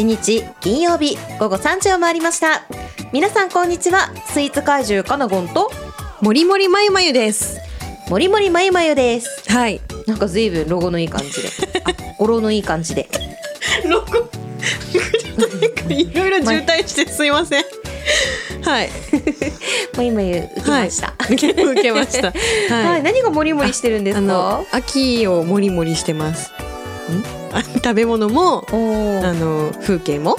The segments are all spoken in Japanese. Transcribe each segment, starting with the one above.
27日金曜日午後3時を回りました皆さんこんにちはスイーツ怪獣かなごんともりもりまゆまゆです。もりもりまゆまゆですはい。なんか随分ロゴのいい感じであ語呂のいい感じでロゴ。いろいろ渋滞してすいません。はい。まゆまゆ受けました、はい。受けました。はい、はい。何がもりもりしてるんですか？あの秋をもりもりしてます。あ 食べ物もあの風景もっ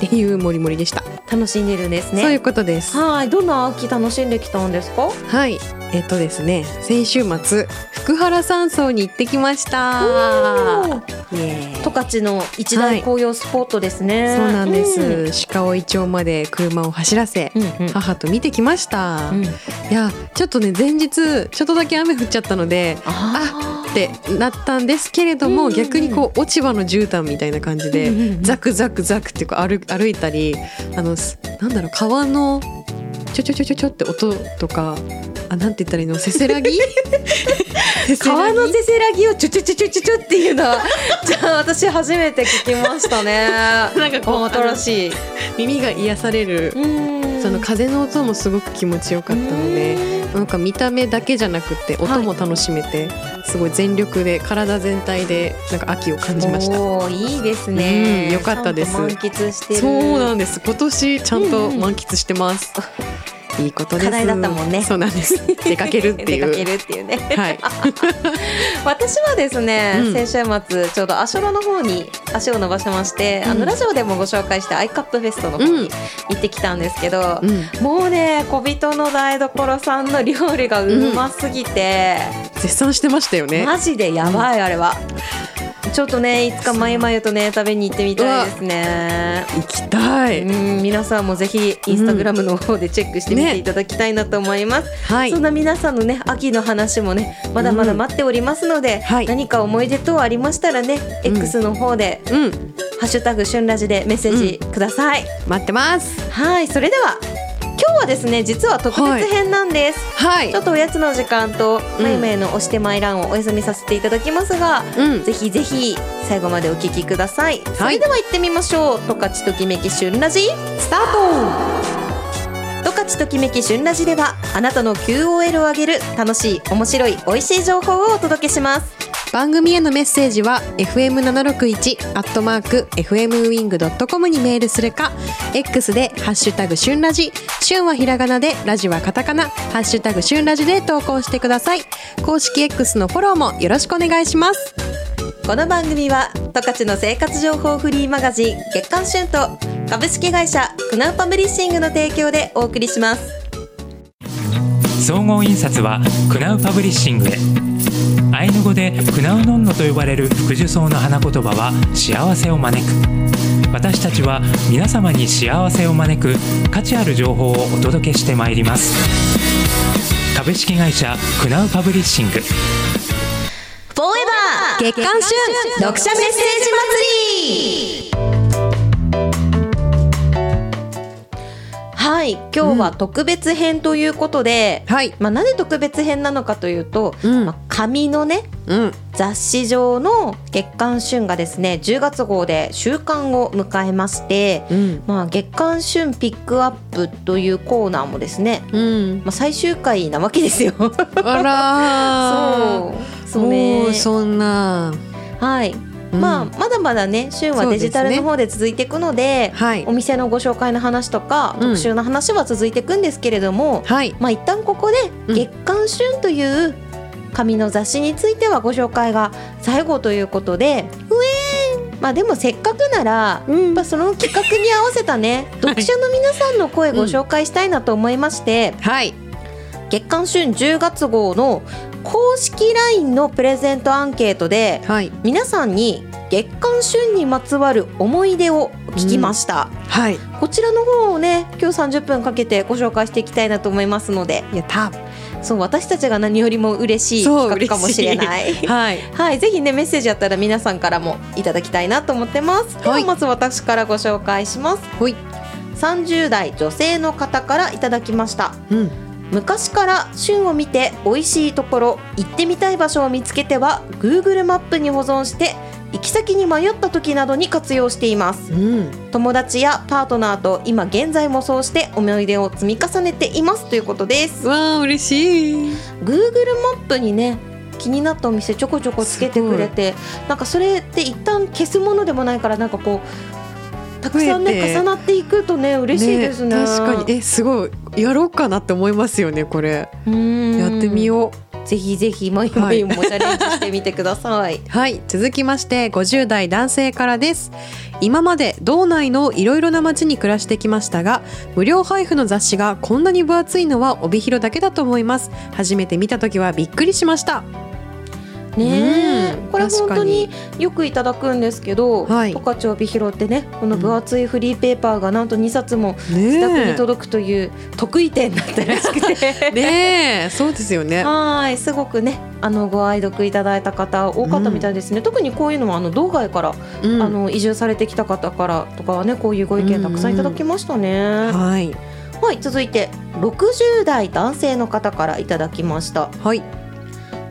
ていうもりもりでした。楽しんでるんですねそういうことです。はいどんな秋楽しんできたんですか？はい。えっとですね、先週末福原山荘に行ってきました。十勝の一大紅葉スポットですね、そうなんです、うん。鹿追町まで車を走らせ、うんうん。母と見てきました、うん。いやちょっとね前日ちょっとだけ雨降っちゃったのであー。ってなったんですけれども、うんうんうん。逆にこう落ち葉の絨毯みたいな感じで、うんうんうん。ザクザクザクってこう歩歩いたりあのすなんだろう川のちょちょちょちょちょって音とかあなんて言ったらいいのせせらぎ？川のせせらぎをちょちょちょちょちょちょっていうのはじゃあ私初めて聞きましたねなんかこう新しい耳が癒されるその風の音もすごく気持ちよかったのでなんか見た目だけじゃなくて音も楽しめて、すごい全力で体全体でなんか秋を感じました。おいいですね、うんよかったです満喫してそうなんです今年ちゃんと満喫してます、いいこと課題だったもんね。そうなんです。出かけるっていう。出かけるっていうね。はい。私はですね、うん。先週末ちょうど足寄の方に足を伸ばしまして、あうん。のラジオでもご紹介したアイカップフェストの方うん。に行ってきたんですけど、うん。もうね小人の台所さんの料理がうますぎて、絶賛してましたよね。マジでやばいあれは。ちょっとねいつかまゆまゆとね食べに行ってみたいですね。行きたい、うん皆さんもぜひインスタグラムの方でチェックしてみてねいただきたいなと思います。はい。そんな皆さんのね秋の話もねまだまだ待っておりますので、はい。何か思い出等ありましたらね、うん。X の方でうん「ハッシュタグ旬ラジ」でメッセージください。待ってます。はいそれでははですね実は特別編なんです。はいちょっとおやつの時間と、うんまゆまゆの押してまいらんをお休みさせていただきますが、うんぜひぜひ最後までお聞きください。それでは行ってみましょう。十勝ときめき旬ラジスタート。十勝ときめき旬ラジではあなたの QOL を上げる楽しい面白い美味しい情報をお届けします。番組へのメッセージは fm761 アットマーク fmwing.com にメールするか X でハッシュタグ旬ラジ旬はひらがなでラジはカタカナハッシュタグ旬ラジで投稿してください。公式 X のフォローもよろしくお願いします。この番組は十勝の生活情報フリーマガジン月刊旬と株式会社クナウパブリッシングの提供でお送りします。総合印刷はクナウパブリッシングへアイヌ語でクナウノンノと呼ばれる福寿草の花言葉は幸せを招く。私たちは皆様に幸せを招く価値ある情報をお届けしてまいります。株式会社クナウパブリッシング。フォーエバー月刊旬読者メッセージ祭り！はい今日は特別編ということで、はい。まあ、なぜ特別編なのかというと、うん。まあ、紙のねうん。雑誌上の月刊旬がですね10月号で終刊を迎えまして、うん。まあ、月刊旬ピックアップというコーナーもですね、うん。まあ、最終回なわけですよ。あらー。そうそうね。そんな。はい、うん。まあまだまだね旬はデジタルの方で続いていくのではい。お店のご紹介の話とか、うん。特集の話は続いていくんですけれども、はい。まあ一旦ここでうん。月刊旬という紙の雑誌についてはご紹介が最後ということで、まあでもせっかくなら、うん。その企画に合わせたね読者の皆さんの声ご紹介したいなと思いまして、はい。月刊旬10月号の公式 LINE のプレゼントアンケートではい。皆さんに月刊旬にまつわる思い出を聞きました、はい。こちらの方をね今日30分かけてご紹介していきたいなと思いますので。やったそう私たちが何よりも嬉しい企画かもしれない。はい。はい。ぜひねメッセージあったら皆さんからもいただきたいなと思ってます。でははいまず私からご紹介します。ほい。30代女性の方からいただきました。うん昔から旬を見て美味しいところ行ってみたい場所を見つけては Google マップに保存して行き先に迷った時などに活用しています。うん。友達やパートナーと今現在もそうして思い出を積み重ねています。ということです。わあ嬉しい。Google マップにね気になったお店ちょこちょこつけてくれてなんかそれって一旦消すものでもないからなんかこうたくさんね重なっていくとね嬉しいですね。確かに。えすごいやろうかなって思いますよねこれ。うん。やってみよう。ぜひぜひマイマイもチャレンジしてみてください。はい。続きまして50代男性からです。今まで道内のいろいろな町に暮らしてきましたが無料配布の雑誌がこんなに分厚いのは帯広だけだと思います。初めて見た時はびっくりしましたね。え、うんこれ本当によくいただくんですけど、はい。十勝帯広ってねこの分厚いフリーペーパーがなんと2冊も自宅にね届くという得意点だったらしくて。え ねえそうですよね。はいすごくねあのご愛読いただいた方多かったみたいですね、特にこういうのはあの道外から、うん。あの移住されてきた方からとかはねこういうご意見たくさんいただきましたね、はい。はい続いて60代男性の方からいただきました。はい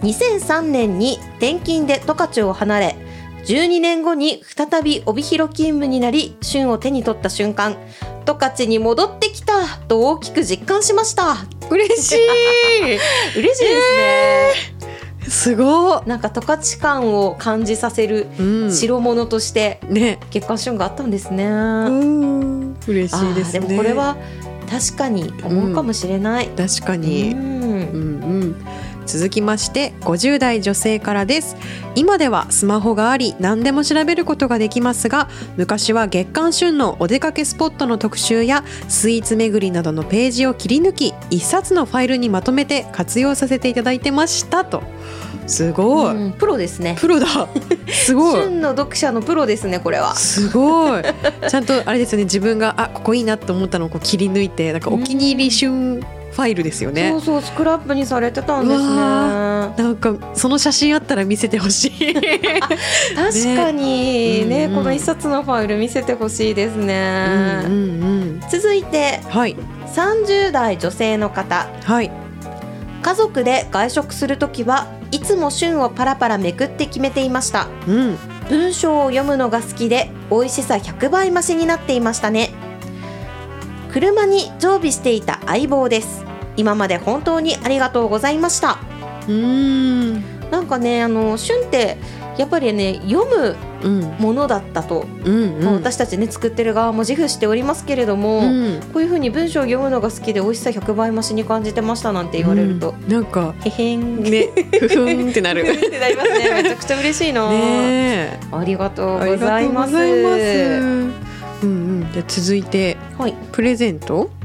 2003年に転勤で十勝を離れ12年後に再び帯広勤務になり旬を手に取った瞬間十勝に戻ってきたと大きく実感しました。嬉しい。嬉しいですね、すごなんか十勝感を感じさせるい、うん、白物としてね。月刊旬があったんですね、うん。嬉しいですね。でもこれは確かに思うかもしれない、確かうに、んうんうん、続きまして50代女性からです。今ではスマホがあり何でも調べることができますが昔は月刊旬のお出かけスポットの特集やスイーツ巡りなどのページを切り抜き一冊のファイルにまとめて活用させていただいてましたと。すごい、うんプロですね。プロだ。すごい。旬の読者のプロですねこれは。すごい。ちゃんとあれですよね自分があここいいなと思ったのをこう切り抜いてなんかお気に入り旬ファイルですよね。そうそうスクラップにされてたんですうねわなんかその写真あったら見せてほしい。確かに。ね。うんうん。この一冊のファイル見せてほしいですね、うんうんうん。続いてはい。30代女性の方。はい。家族で外食するときはいつも旬をパラパラめくって決めていました。うん。文章を読むのが好きで美味しさ100倍増しになっていましたね車に常備していた相棒です。今まで本当にありがとうございました。うん。なんかねあの旬ってやっぱりね読むうん。ものだったと、うんまあ私たちね作ってる側も自負しておりますけれども、うん。こういうふうに文章を読むのが好きで美味しさ100倍増しに感じてましたなんて言われると、うん。なんかへへん。ねふふんってなる。ってなりますね。めちゃくちゃ嬉しいな、ねえ。ありがとうございますじゃあ続いてはい、プレゼントうん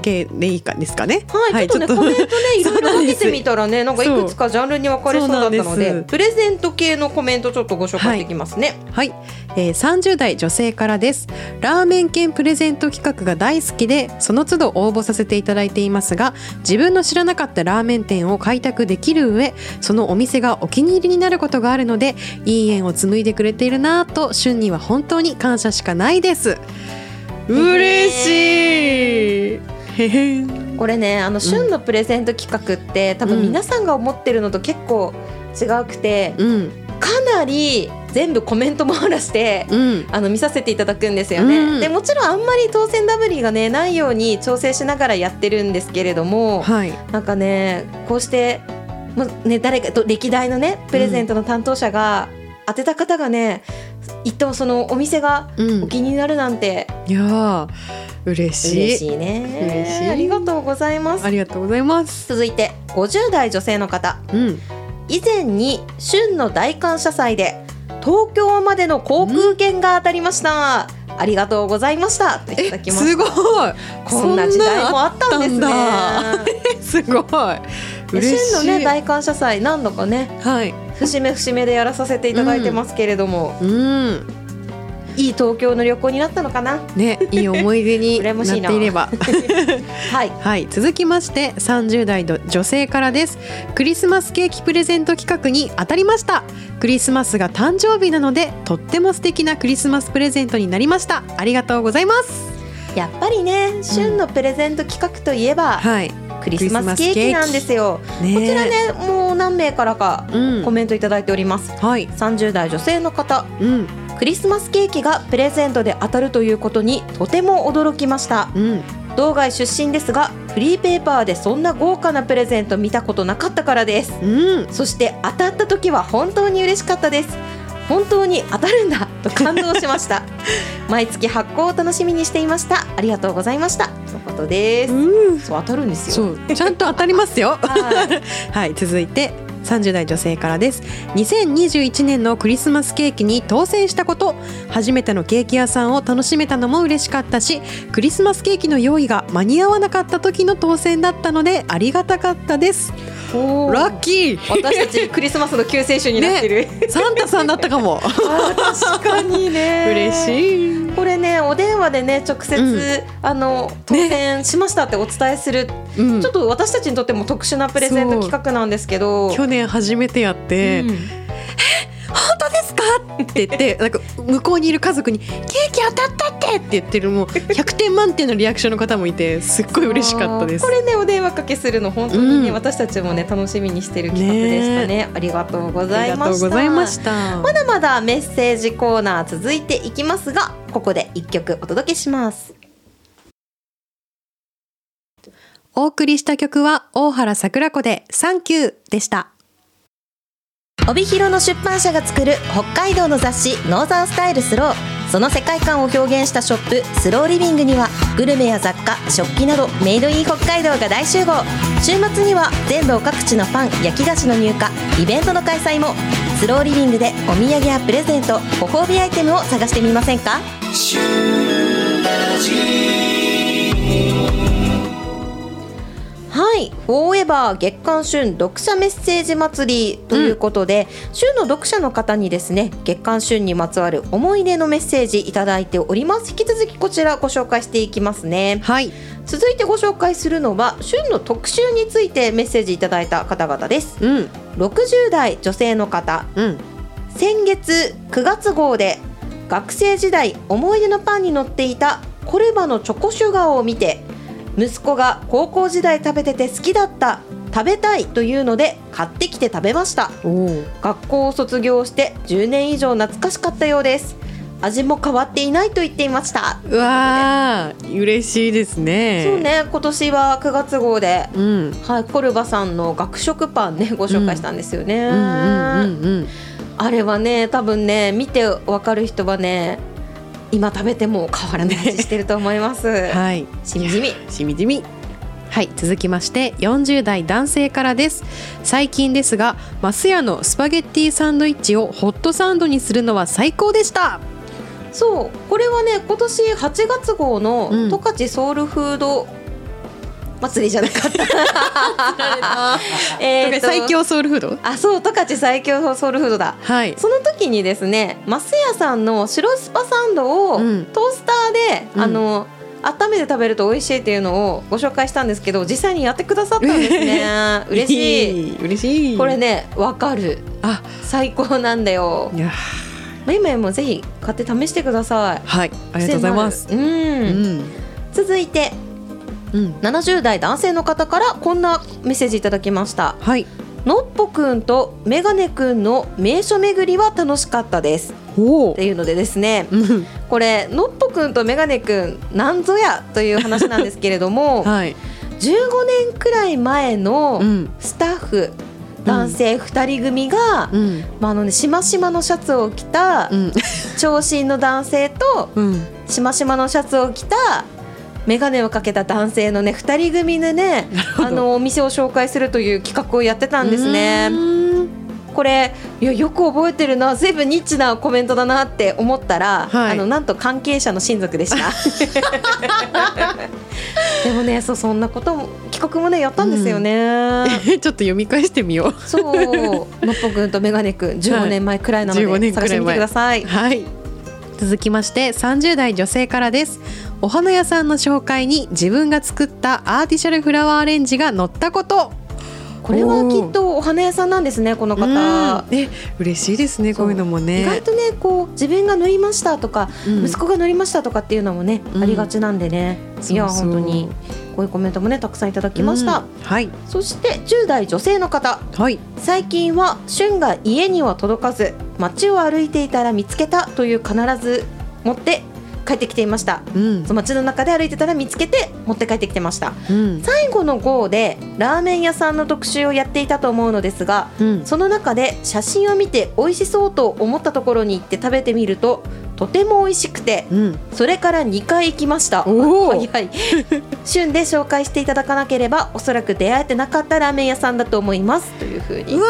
系でいいかですかね？はい、ちょっとねコメントね いろいろかけてみたらねなんかいくつかジャンルに分かれそうだったのでプレゼント系のコメントちょっとご紹介していきますね、はい、えー、30代女性からです。ラーメン券プレゼント企画が大好きでその都度応募させていただいていますが自分の知らなかったラーメン店を開拓できる上そのお店がお気に入りになることがあるのでいい縁を紡いでくれているなぁと旬には本当に感謝しかないです。嬉しいへこれねあの旬のプレゼント企画って、多分皆さんが思ってるのと結構違うくて、うん。かなり全部コメント網らしてうん。あの見させていただくんですよね、うん。でもちろんあんまり当選ダブリがねないように調整しながらやってるんですけれどもはい。なんかねこうしてもうね誰かと歴代のねプレゼントの担当者が当てた方がね一等そのお店がうん。お気になるなんて。いやー嬉しい。嬉しいね。嬉しい。ありがとうございます。ありがとうございます。続いて50代女性の方。うん。以前に旬の大感謝祭で東京までの航空券が当たりました、ありがとうございました。といただきました。すごい。こんな時代もあったんですね。すごい。嬉しい。旬のね大感謝祭何度かねはい。節目節目でやらさせていただいてますけれども、うんいい東京の旅行になったのかな？ねいい思い出に な。っていれば。はい。はい。続きまして30代の女性からです。クリスマスケーキプレゼント企画に当たりました。クリスマスが誕生日なのでとっても素敵なクリスマスプレゼントになりました。ありがとうございます。やっぱりね旬のプレゼント企画といえば、はい。クリスマスケーキなんですよ。ね。こちらねもう何名からかうん。コメントいただいております。はい。30代女性の方。うんクリスマスケーキがプレゼントで当たるということにとても驚きました。うん。道外出身ですがフリーペーパーでそんな豪華なプレゼント見たことなかったからです。うん。そして当たった時は本当に嬉しかったです。本当に当たるんだと感動しました。毎月発行を楽しみにしていました。ありがとうございました。ということです、うん。そう当たるんですよ。ちゃんと当たりますよ。はい。はい続いて30代女性からです。2021年のクリスマスケーキに当選したこと。初めてのケーキ屋さんを楽しめたのも嬉しかったしクリスマスケーキの用意が間に合わなかった時の当選だったのでありがたかったです。ラッキー。私たちクリスマスの救世主になってる、サンタさんだったかも。確かにね。嬉しいねお電話でね直接、うん。あの当選しましたってお伝えする、うん。ちょっと私たちにとっても特殊なプレゼント企画なんですけど。去年初めてやって、うんって言ってなんか向こうにいる家族にケーキ当たったって！って言ってるもう100点満点のリアクションの方もいてすっごい嬉しかったです。これねお電話かけするの本当にね、うん。私たちもね楽しみにしてる企画でしたね。ありがとうござありがいました。とうございました。まだまだメッセージコーナー続いていきますがここで一曲お届けします。お送りした曲は大原櫻子でサンキューでした帯広の出版社が作る北海道の雑誌「ノーザンスタイルスロー」その世界観を表現したショップスローリビングにはグルメや雑貨食器などメイドイン北海道が大集合。週末には全道各地のパン焼き菓子の入荷イベントの開催も。スローリビングでお土産やプレゼントご褒美アイテムを探してみませんか？はい「フォーエバー月刊旬読者メッセージ祭り」ということで、旬の読者の方にですね月刊旬にまつわる思い出のメッセージいただいております。引き続きこちらご紹介していきますね。はい。続いてご紹介するのは旬の特集についてメッセージいただいた方々です。うん。60代女性の方。うん。先月9月号で学生時代思い出のパンに乗っていたコルバのチョコシュガーを見て息子が高校時代食べてて好きだった食べたいというので買ってきて食べました。学校を卒業して10年以上懐かしかったようです。味も変わっていないと言っていました。うわー嬉しいですね。そうね今年は9月号でうん。はい、コルバさんの学食パンねご紹介したんですよね、うんうんうん。あれはね多分ね見てわかる人はね今食べても変わらない味してると思います、う んはい。しみじみ。しみじみ。はい続きまして40代男性からです。最近ですがマスヤのスパゲッティサンドイッチをホットサンドにするのは最高でした。そうこれはね今年8月号のうん。十勝ソウルフード祭りじゃなかった。え最強ソウルフード？あそう十勝最強ソウルフードだ。はい。その時にですねマスヤさんの白スパサンドをトうん。ースターで、うん。あの温めて食べると美味しいっていうのをご紹介したんですけど実際にやってくださったんですね。嬉しい。い嬉しい。これねわかる。あ。最高なんだよ。いや。まあ今もぜひ買って試してください。はいありがとうございます。うん、うん。続いてうん。70代男性の方からこんなメッセージいただきました。はい。のっぽくんとメガネくんの名所巡りは楽しかったです。っていうのでですね。うん。これのっぽくんとメガネくんなんぞやという話なんですけれども はい。15年くらい前のうん。スタッフ男性2人組が、うん。まああのね、しましまのシャツを着たうん。長身の男性とうん。しましまのシャツを着た眼鏡をかけた男性のね2人組でねあのお店を紹介するという企画をやってたんですうね。ん。これいやよく覚えてるな。随分ニッチなコメントだなって思ったら、はい。あのなんと関係者の親族でした。でもねそうそんなことも企画もねやったんですよね、ちょっと読み返してみよう。そう。のっぽくんとメガネくん15年前くらいなので、15年くらい前。探してみてください。はい続きまして30代女性からです。お花屋さんの紹介に自分が作ったアーティシャルフラワーアレンジが載ったこと。これはきっとお花屋さんなんですねこの方。うん。え嬉しいですねこういうのもね。意外とねこう自分が乗りましたとか、うん。息子が乗りましたとかっていうのもね、うん。ありがちなんでね。いや本当にこういうコメントもねたくさんいただきました、うん。はい。そして10代女性の方。はい。最近は旬が家には届かず街を歩いていたら見つけたという必ず持って帰ってきていました。うん。そう街の中で歩いてたら見つけて持って帰ってきてました。うん。最後の号でラーメン屋さんの特集をやっていたと思うのですがうん。その中で写真を見て美味しそうと思ったところに行って食べてみるととても美味しくてうん。それから2回行きました。早 い旬で紹介していただかなければおそらく出会えてなかったラーメン屋さんだと思います。というふうに。うわ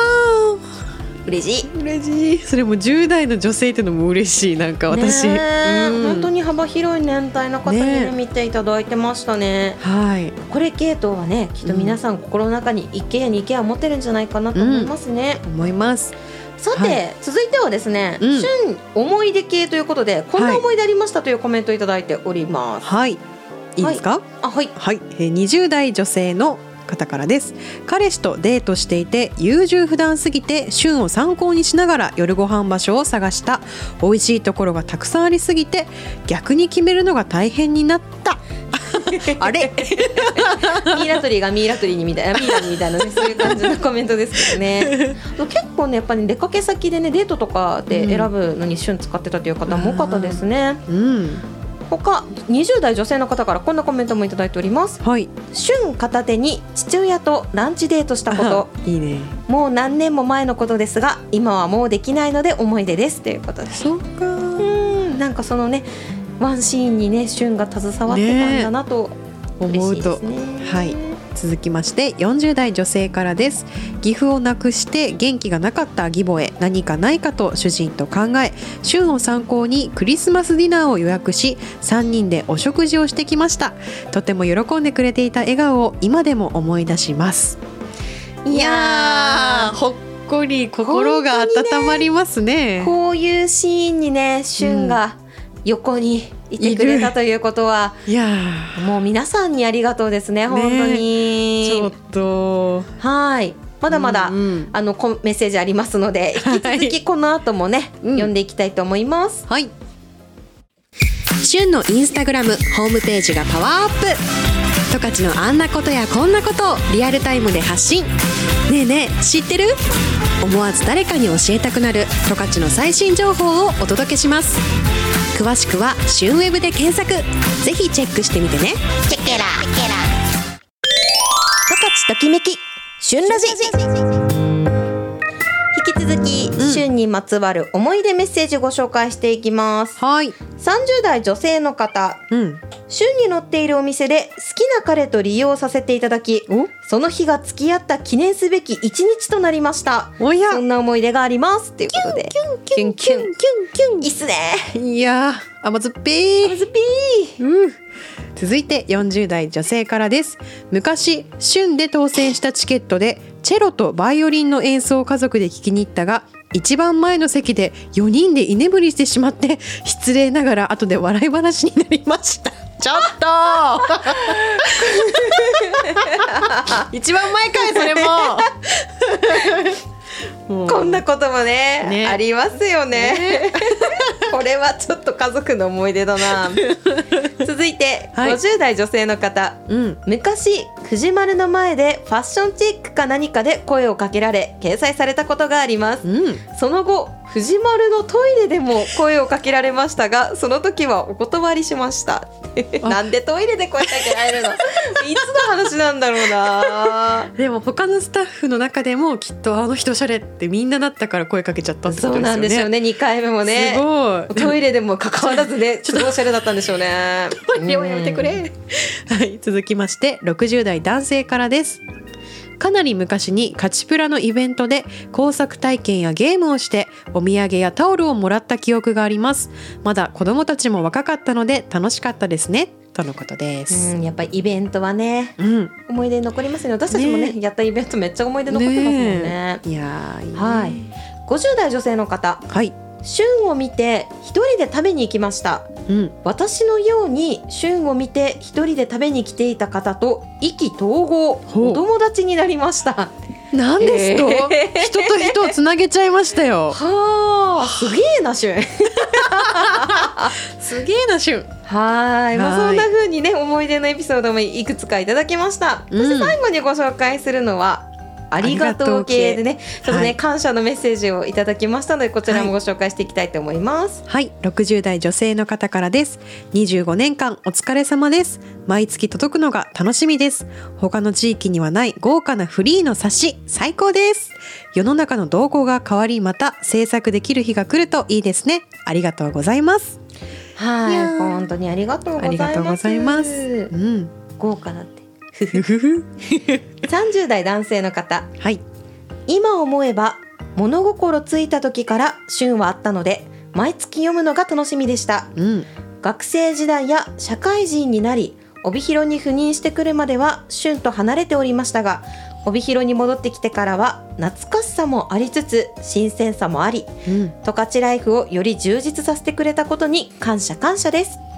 嬉しい。ー嬉しい。それも10代の女性っていうのも嬉しい。なんか私、うん。本当に幅広い年代の方にねね見ていただいてましたね。はい。これ系統はねきっと皆さん心の中に一軒家に一軒家持ってるんじゃないかなと思いますね、思います。さて、は続いてはですね、うん。旬思い出系ということでこんなはい。思い出ありましたというコメントをいただいております、はい。いいですか？あはい。はい、えー20代女性の方からです。彼氏とデートしていて優柔不断すぎて旬を参考にしながら夜ご飯場所を探した。美味しいところがたくさんありすぎて逆に決めるのが大変になった。あれ？ミイラ取りがミイラ取りにみたいなミイラにみたいなねそういう感じのコメントですけどね。結構ねやっぱり出かけ先でねデートとかで選ぶのに旬使ってたという方も多かったですね、うん他20代女性の方からこんなコメントもいただいております。はい。旬片手に父親とランチデートしたこと。いいね。もう何年も前のことですが今はもうできないので思い出です。ということです。そうか。うん。なんかそのねワンシーンにね旬が携わってたんだなと嬉しいで思うと。すねはい続きまして40代女性からです。岐阜をなくして元気がなかった義母へ何かないかと主人と考え旬を参考にクリスマスディナーを予約し3人でお食事をしてきました。とても喜んでくれていた笑顔を今でも思い出します。いやーほっこり心が温まりますね。こういうシーンにね旬が横にいてくれたということは、いやもう皆さんにありがとうですね本当ーに。ちょっと。はい。まだまだ、うんうん。あのこメッセージありますので引き続きこの後もね、うん。読んでいきたいと思います。はい。旬のインスタグラムホームページがパワーアップ十勝のあんなことやこんなことをリアルタイムで発信。ねえねえ知ってる？思わず誰かに教えたくなる。十勝の最新情報をお届けします。詳しくは旬ウェブで検索。ぜひチェックしてみてね。チェケラ。十勝ときめき。旬ラジ続き、旬にまつわる思い出メッセージご紹介していきます。はい。30代女性の方。うん。旬に載っているお店で好きな彼と利用させていただきお？その日が付き合った記念すべき一日となりました。おや。そんな思い出があります。ということで。キュンキュンキュンキュンいいっすね。いやー甘酸っぱい。ムズピーうん。続いて40代女性からです。昔旬で当選したチケットでチェロとバイオリンの演奏を家族で聞きに行ったが一番前の席で4人で居眠りしてしまって失礼ながら後で笑い話になりました。ちょっと！一番前かいそれもこんなこともねね。ありますよね。これはちょっと家族の思い出だな。続いて、はい。50代女性の方。うん。昔藤丸の前でファッションチェックか何かで声をかけられ掲載されたことがあります。うん。その後藤丸のトイレでも声をかけられましたがその時はお断りしました。なんでトイレで声かけられるの？いつの話なんだろうな。でも他のスタッフの中でもきっとあの人おしゃれってみんななったから声かけちゃったってことですよね。そうなんですよね2回目もねすごい。トイレでも関わらずね ちょっとおしゃれだったんでしょうねトイレをやめてくれ。はい、続きまして60代男性からです。かなり昔にカチプラのイベントで工作体験やゲームをしてお土産やタオルをもらった記憶があります。まだ子供たちも若かったので楽しかったですね。とのことです。うんやっぱりイベントはねうん。思い出に残りますね私たちもねねやったイベントめっちゃ思い出残ってますもんねねえいやね。はい50代女性の方はい。旬を見て一人で食べに行きました。うん。私のように旬を見て一人で食べに来ていた方と意気投合お友達になりました。なんですと、え人と人をつなげちゃいましたよ。はあすげえなしゅんすげえなしゅんはい、まあ、はい。そんな風にね思い出のエピソードもいくつかいただきました、うん。そして最後にご紹介するのはありがとう系でねちょっとね、はい感謝のメッセージをいただきましたのでこちらもご紹介していきたいと思います、はい、60代女性の方からです。25年間お疲れ様です。毎月届くのが楽しみです。他の地域にはない豪華なフリーの冊子、最高です。世の中の動向が変わり、また制作できる日が来るといいですね。ありがとうございます。はい本当にありがとうござありいますがとうございます。うん。豪華だってふふふ30代男性の方はい。今思えば物心ついた時から旬はあったので毎月読むのが楽しみでしたうん。学生時代や社会人になり帯広に赴任してくるまでは旬と離れておりましたが帯広に戻ってきてからは懐かしさもありつつ新鮮さもありうん。十勝ライフをより充実させてくれたことに感謝感謝ですうん。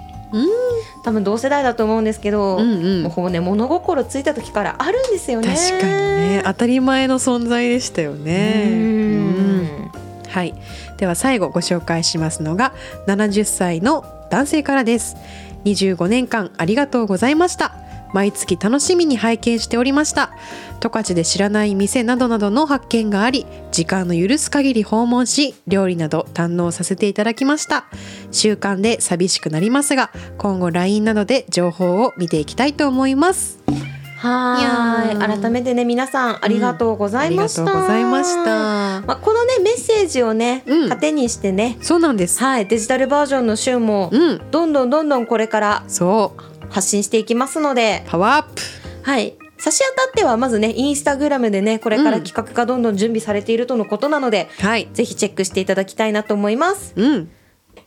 多分同世代だと思うんですけど、うんうん。もうほぼね物心ついた時からあるんですよね。確かにね、当たり前の存在でしたよね。うん。はい、では最後ご紹介しますのが70歳の男性からです。25年間ありがとうございました毎月楽しみに拝見しておりました。十勝で知らない店などなどの発見があり時間の許す限り訪問し料理など堪能させていただきました。習慣で寂しくなりますが今後 LINE などで情報を見ていきたいと思います。はい。改めてね皆さんありがとうございました、ありがとうございました。まあ、このねメッセージをね、うん。糧にしてね。そうなんです。はい。デジタルバージョンの週もうん。どんどんどんどんこれからそう発信していきますので。パワーアップ。はい。差し当たってはまずねインスタグラムでねこれから企画がどんどん準備されているとのことなので、はい。ぜひチェックしていただきたいなと思います。うん。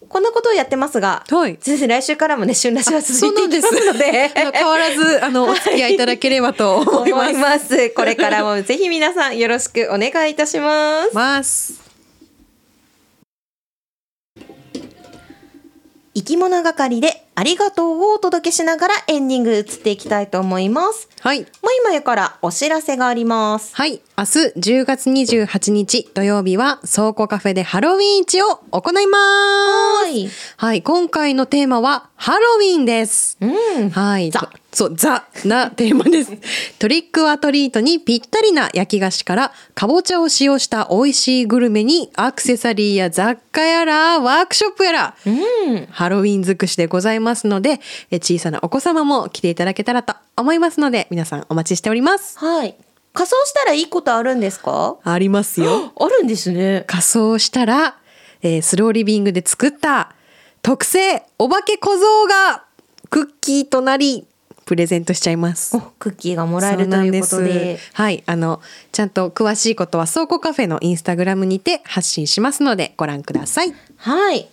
こんなことをやってますがはい。先生来週からもね旬なしは続いていきますので。変わらずあのお付き合いいただければと思います。ます。これからもぜひ皆さんよろしくお願いいたします。ます。生き物係でありがとうをお届けしながらエンディング移っていきたいと思います。はい。もう今からお知らせがあります。はい。明日10月28日土曜日は倉庫カフェでハロウィン市を行います。はい。はい。今回のテーマはハロウィンです。うん。はい。ザそう、ザなテーマです。トリックアトリートにぴったりな焼き菓子から、かぼちゃを使用した美味しいグルメに、アクセサリーや雑貨やら、ワークショップやら、うん。ハロウィン尽くしでございますので、え小さなお子様も来ていただけたらと思いますので、皆さんお待ちしております。はい。仮装したらいいことあるんですか？ありますよ。あるんですね。仮装したら、えースローリビングで作った特製お化け小僧がクッキーとなり、プレゼントしちゃいますお。クッキーがもらえるということで。すはい、あのちゃんと詳しいことは倉庫カフェのインスタグラムにて発信しますのでご覧ください。はい。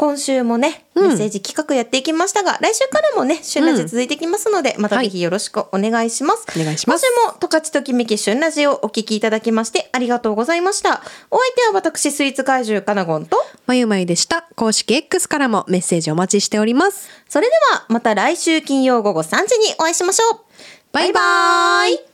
今週もね、うんメッセージ企画やっていきましたが、来週からもね、旬ラジ続いていきますので、またぜひよろしくお願いします。お願いします今週も、十勝ときめき旬ラジをお聞きいただきまして、ありがとうございました。お相手は私、スイーツ怪獣かなごんと、まゆまゆでした。公式 X からもメッセージお待ちしております。それではまた来週金曜午後3時にお会いしましょう。バイバーイ